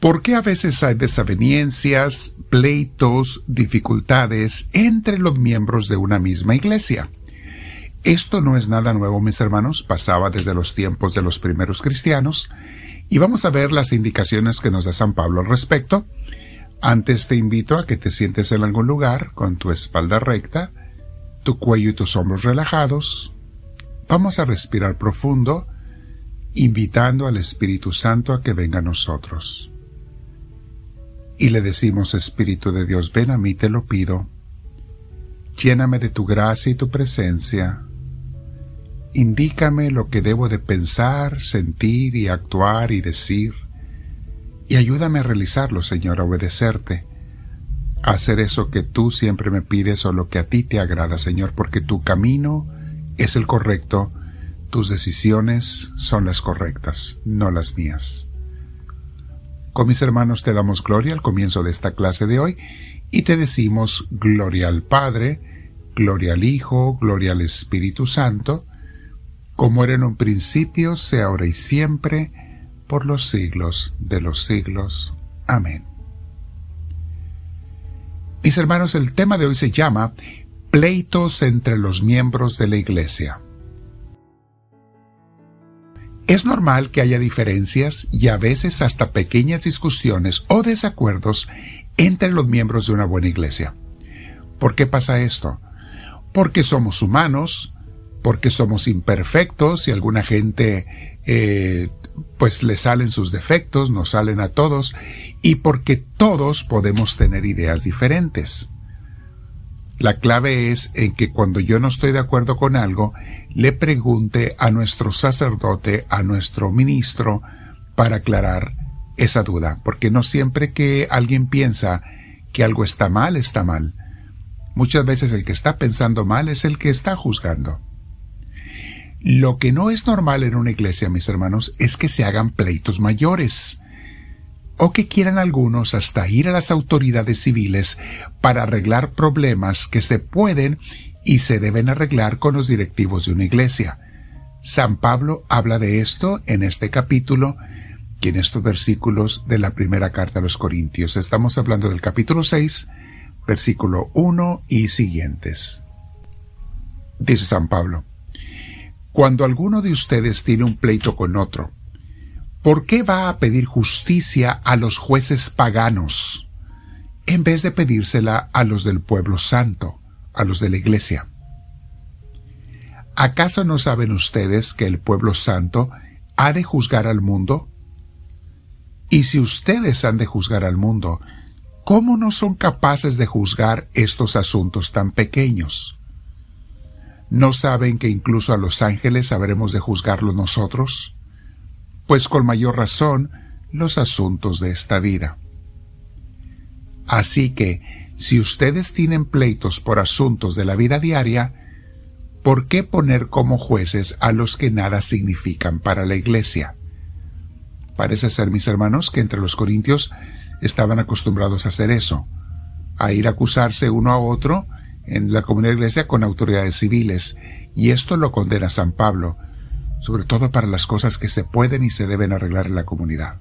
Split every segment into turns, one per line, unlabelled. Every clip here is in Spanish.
¿Por qué a veces hay desavenencias, pleitos, dificultades entre los miembros de una misma iglesia? Esto no es nada nuevo, mis hermanos, pasaba desde los tiempos de los primeros cristianos, y vamos a ver las indicaciones que nos da San Pablo al respecto. Antes te invito a que te sientes en algún lugar con tu espalda recta, tu cuello y tus hombros relajados. Vamos a respirar profundo, invitando al Espíritu Santo a que venga a nosotros. Y le decimos, Espíritu de Dios, ven a mí, te lo pido. Lléname de tu gracia y tu presencia. Indícame lo que debo de pensar, sentir y actuar y decir. Y ayúdame a realizarlo, Señor, a obedecerte. A hacer eso que tú siempre me pides o lo que a ti te agrada, Señor, porque tu camino es el correcto, tus decisiones son las correctas, no las mías. Con mis hermanos te damos gloria al comienzo de esta clase de hoy y te decimos gloria al Padre, gloria al Hijo, gloria al Espíritu Santo, como era en un principio, sea ahora y siempre, por los siglos de los siglos. Amén. Mis hermanos, el tema de hoy se llama Pleitos entre los miembros de la Iglesia. Es normal que haya diferencias y a veces hasta pequeñas discusiones o desacuerdos entre los miembros de una buena iglesia. ¿Por qué pasa esto? Porque somos humanos, porque somos imperfectos y alguna gente eh, pues le salen sus defectos, nos salen a todos, y porque todos podemos tener ideas diferentes. La clave es en que cuando yo no estoy de acuerdo con algo, le pregunte a nuestro sacerdote, a nuestro ministro, para aclarar esa duda, porque no siempre que alguien piensa que algo está mal, está mal. Muchas veces el que está pensando mal es el que está juzgando. Lo que no es normal en una iglesia, mis hermanos, es que se hagan pleitos mayores o que quieran algunos hasta ir a las autoridades civiles para arreglar problemas que se pueden y se deben arreglar con los directivos de una iglesia. San Pablo habla de esto en este capítulo y en estos versículos de la primera carta a los Corintios. Estamos hablando del capítulo 6, versículo 1 y siguientes. Dice San Pablo, Cuando alguno de ustedes tiene un pleito con otro, ¿por qué va a pedir justicia a los jueces paganos en vez de pedírsela a los del pueblo santo, a los de la iglesia? ¿Acaso no saben ustedes que el pueblo santo ha de juzgar al mundo? Y si ustedes han de juzgar al mundo, ¿cómo no son capaces de juzgar estos asuntos tan pequeños? ¿No saben que incluso a los ángeles habremos de juzgarlo nosotros? Pues con mayor razón los asuntos de esta vida. Así que, si ustedes tienen pleitos por asuntos de la vida diaria, ¿por qué poner como jueces a los que nada significan para la Iglesia? Parece ser, mis hermanos, que entre los corintios estaban acostumbrados a hacer eso, a ir a acusarse uno a otro en la comunidad de iglesia con autoridades civiles, y esto lo condena San Pablo, sobre todo para las cosas que se pueden y se deben arreglar en la comunidad.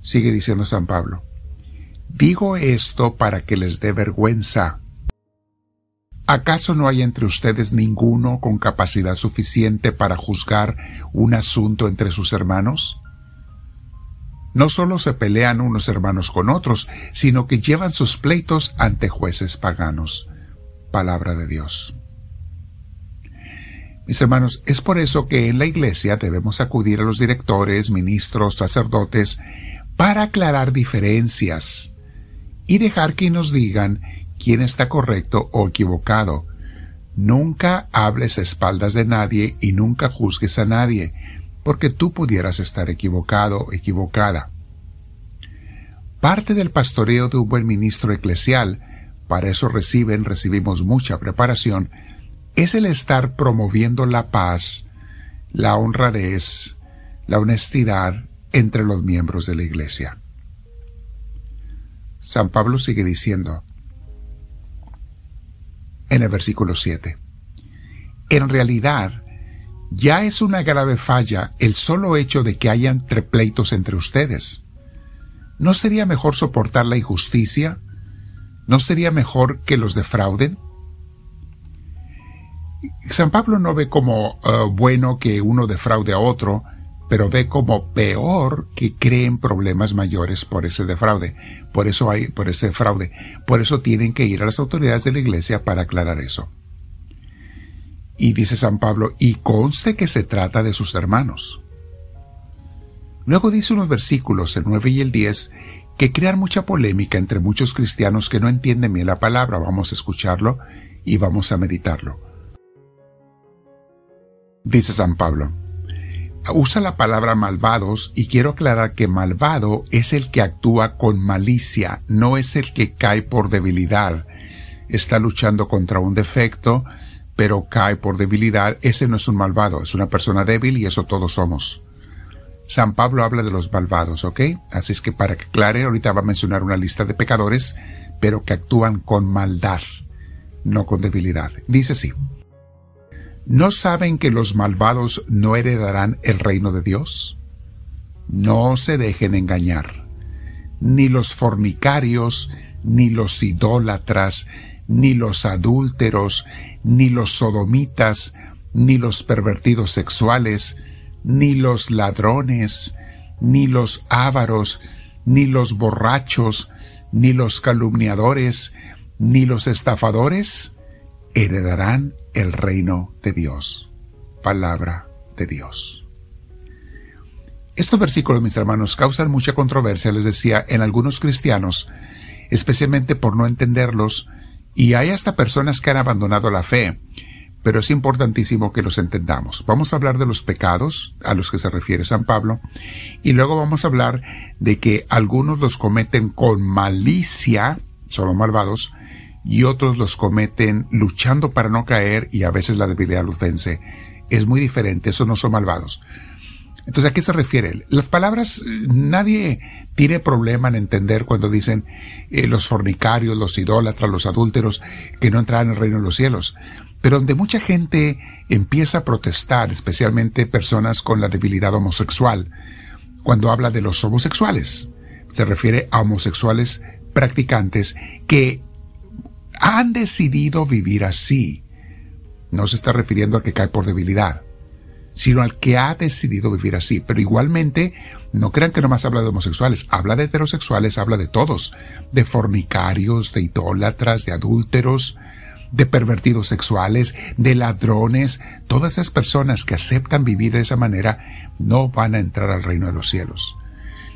Sigue diciendo San Pablo, digo esto para que les dé vergüenza. ¿Acaso no hay entre ustedes ninguno con capacidad suficiente para juzgar un asunto entre sus hermanos? No solo se pelean unos hermanos con otros, sino que llevan sus pleitos ante jueces paganos. Palabra de Dios. Mis hermanos, es por eso que en la Iglesia debemos acudir a los directores, ministros, sacerdotes, para aclarar diferencias y dejar que nos digan quién está correcto o equivocado. Nunca hables a espaldas de nadie y nunca juzgues a nadie, porque tú pudieras estar equivocado o equivocada. Parte del pastoreo de un buen ministro eclesial, para eso reciben, recibimos mucha preparación, es el estar promoviendo la paz, la honradez, la honestidad entre los miembros de la Iglesia. San Pablo sigue diciendo en el versículo 7, en realidad, Ya es una grave falla el solo hecho de que hayan trepleitos entre ustedes. ¿No sería mejor soportar la injusticia? ¿No sería mejor que los defrauden? San Pablo no ve como eh, bueno que uno defraude a otro, pero ve como peor que creen problemas mayores por ese defraude. Por eso hay, por ese fraude. Por eso tienen que ir a las autoridades de la iglesia para aclarar eso. Y dice San Pablo, y conste que se trata de sus hermanos. Luego dice unos versículos, el 9 y el 10, que crean mucha polémica entre muchos cristianos que no entienden bien la palabra. Vamos a escucharlo y vamos a meditarlo. Dice San Pablo, usa la palabra malvados y quiero aclarar que malvado es el que actúa con malicia, no es el que cae por debilidad. Está luchando contra un defecto, pero cae por debilidad. Ese no es un malvado, es una persona débil y eso todos somos. San Pablo habla de los malvados, ¿ok? Así es que para que aclare, ahorita va a mencionar una lista de pecadores, pero que actúan con maldad, no con debilidad. Dice así. ¿No saben que los malvados no heredarán el reino de Dios? No se dejen engañar. Ni los fornicarios, ni los idólatras, ni los adúlteros, ni los sodomitas, ni los pervertidos sexuales, ni los ladrones, ni los ávaros, ni los borrachos, ni los calumniadores, ni los estafadores heredarán el reino de Dios. Palabra de Dios. Estos versículos, mis hermanos, causan mucha controversia, les decía, en algunos cristianos, especialmente por no entenderlos, y hay hasta personas que han abandonado la fe, pero es importantísimo que los entendamos. Vamos a hablar de los pecados a los que se refiere San Pablo, y luego vamos a hablar de que algunos los cometen con malicia, son malvados, y otros los cometen luchando para no caer y a veces la debilidad los vence. Es muy diferente, esos no son malvados. Entonces, ¿a qué se refiere? Las palabras, nadie tiene problema en entender cuando dicen eh, los fornicarios, los idólatras, los adúlteros, que no entrarán en el reino de los cielos. Pero donde mucha gente empieza a protestar, especialmente personas con la debilidad homosexual, cuando habla de los homosexuales, se refiere a homosexuales practicantes que han decidido vivir así. No se está refiriendo a que cae por debilidad, sino al que ha decidido vivir así. Pero igualmente, no crean que nomás habla de homosexuales, habla de heterosexuales, habla de todos, de fornicarios, de idólatras, de adúlteros, de pervertidos sexuales, de ladrones, todas esas personas que aceptan vivir de esa manera no van a entrar al reino de los cielos.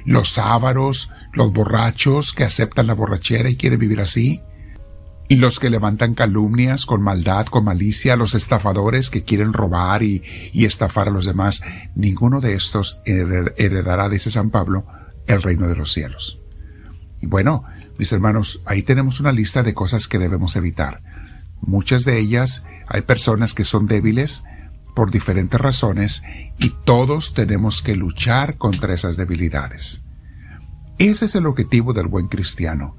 Los ávaros, los borrachos que aceptan la borrachera y quieren vivir así, los que levantan calumnias con maldad, con malicia, los estafadores que quieren robar y, estafar a los demás, ninguno de estos heredará, dice San Pablo, el reino de los cielos. Y bueno, mis hermanos, ahí tenemos una lista de cosas que debemos evitar. Muchas de ellas hay personas que son débiles por diferentes razones y todos tenemos que luchar contra esas debilidades. Ese es el objetivo del buen cristiano,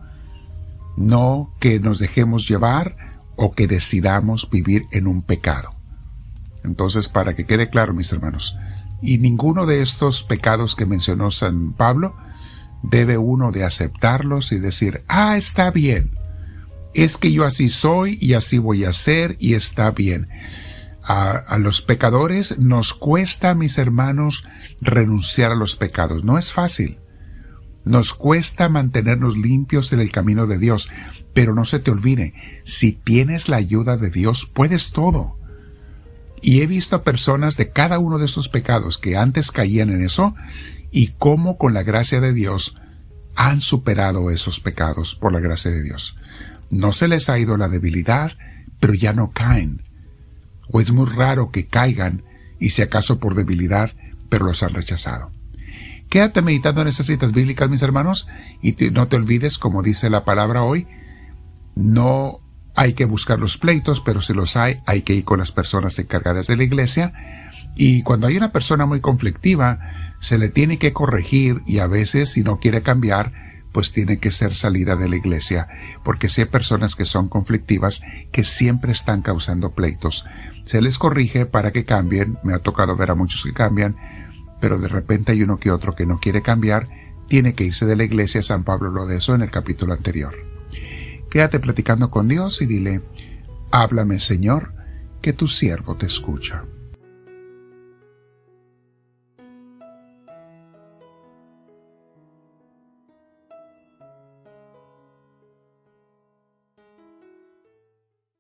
no que nos dejemos llevar o que decidamos vivir en un pecado. Entonces, para que quede claro, mis hermanos, y ninguno de estos pecados que mencionó San Pablo debe uno de aceptarlos y decir, ah, está bien, es que yo así soy y así voy a ser y está bien. A, a, los pecadores nos cuesta, mis hermanos, renunciar a los pecados. No es fácil. Nos cuesta mantenernos limpios en el camino de Dios, pero no se te olvide, si tienes la ayuda de Dios, puedes todo. Y he visto a personas de cada uno de estos pecados que antes caían en eso y cómo con la gracia de Dios han superado esos pecados por la gracia de Dios. No se les ha ido la debilidad, pero ya no caen. O es muy raro que caigan y si acaso por debilidad, pero los han rechazado. Quédate meditando en esas citas bíblicas, mis hermanos, y no te olvides, como dice la palabra hoy, no hay que buscar los pleitos, pero si los hay, hay que ir con las personas encargadas de la iglesia. Y cuando hay una persona muy conflictiva, se le tiene que corregir y a veces, si no quiere cambiar, pues tiene que ser salida de la iglesia, porque si hay personas que son conflictivas, que siempre están causando pleitos. Se les corrige para que cambien, me ha tocado ver a muchos que cambian, pero de repente hay uno que otro que no quiere cambiar, tiene que irse de la iglesia, San Pablo lo de eso en el capítulo anterior. Quédate platicando con Dios y dile, háblame Señor, que tu siervo te escucha.